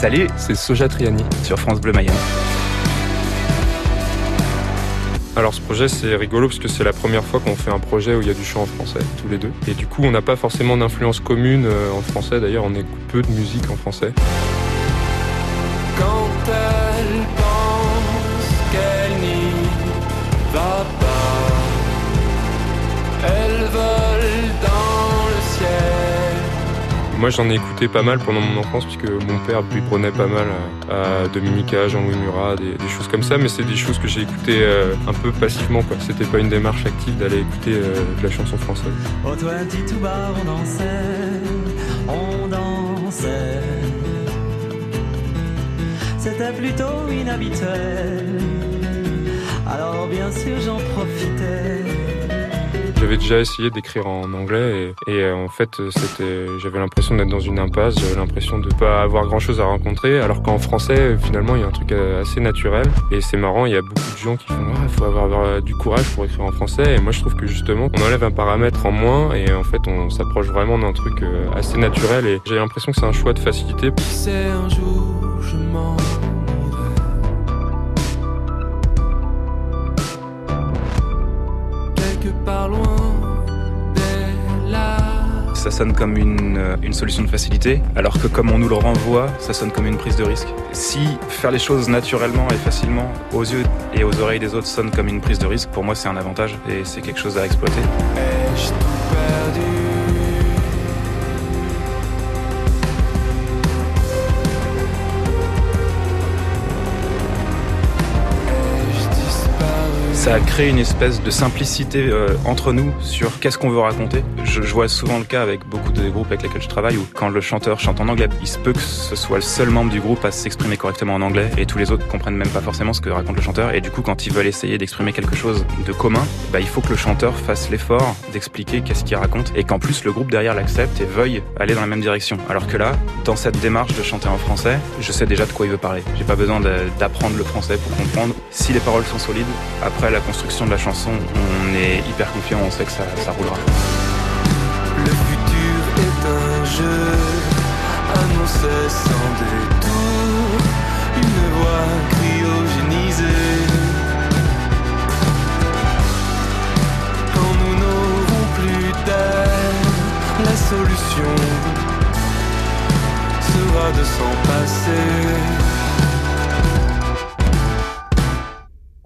Salut, c'est Soja Triani sur France Bleu Mayenne. Alors ce projet c'est rigolo parce que c'est la première fois qu'on fait un projet où il y a du chant en français, tous les deux. Et du coup on n'a pas forcément d'influence commune euh, en français, d'ailleurs on écoute peu de musique en français. Moi j'en ai écouté pas mal pendant mon enfance puisque mon père lui prenait pas mal à, Dominica, Jean-Louis Murat, des, choses comme ça, mais c'est des choses que j'ai écoutées euh, un peu passivement quoi. C'était pas une démarche active d'aller écouter euh, de la chanson française. Oh. C'était plutôt inhabituel. Alors bien sûr j'en profitais. J'avais déjà essayé d'écrire en anglais et, euh, en fait c'était, j'avais l'impression d'être dans une impasse, j'avais l'impression de pas avoir grand chose à rencontrer, alors qu'en français finalement il y a un truc euh, assez naturel. Et c'est marrant, il y a beaucoup de gens qui font il faut avoir, du courage pour écrire en français. Et moi je trouve que justement on enlève un paramètre en moins et en fait on s'approche vraiment d'un truc euh, assez naturel. Et j'ai l'impression que c'est un choix de facilité. Ça sonne comme une, euh, une, solution de facilité, alors que comme on nous le renvoie, ça sonne comme une prise de risque. Si faire les choses naturellement et facilement aux yeux et aux oreilles des autres sonne comme une prise de risque, pour moi c'est un avantage et c'est quelque chose à exploiter. Ça a créé une espèce de simplicité euh, entre nous sur qu'est-ce qu'on veut raconter. Je, vois souvent le cas avec beaucoup de groupes avec lesquels je travaille où quand le chanteur chante en anglais, il se peut que ce soit le seul membre du groupe à s'exprimer correctement en anglais et tous les autres comprennent même pas forcément ce que raconte le chanteur. Et du coup, quand ils veulent essayer d'exprimer quelque chose de commun, bah, il faut que le chanteur fasse l'effort d'expliquer qu'est-ce qu'il raconte et qu'en plus le groupe derrière l'accepte et veuille aller dans la même direction. Alors que là, dans cette démarche de chanter en français, je sais déjà de quoi il veut parler. J'ai pas besoin d'apprendre le français pour comprendre. Si les paroles sont solides, après la construction de la chanson, on est hyper confiant, on sait que ça, ça roulera. Le futur est un jeu annoncé sans détour, une voix cryogénisée. Quand nous n'aurons plus d'air, la solution sera de s'en passer.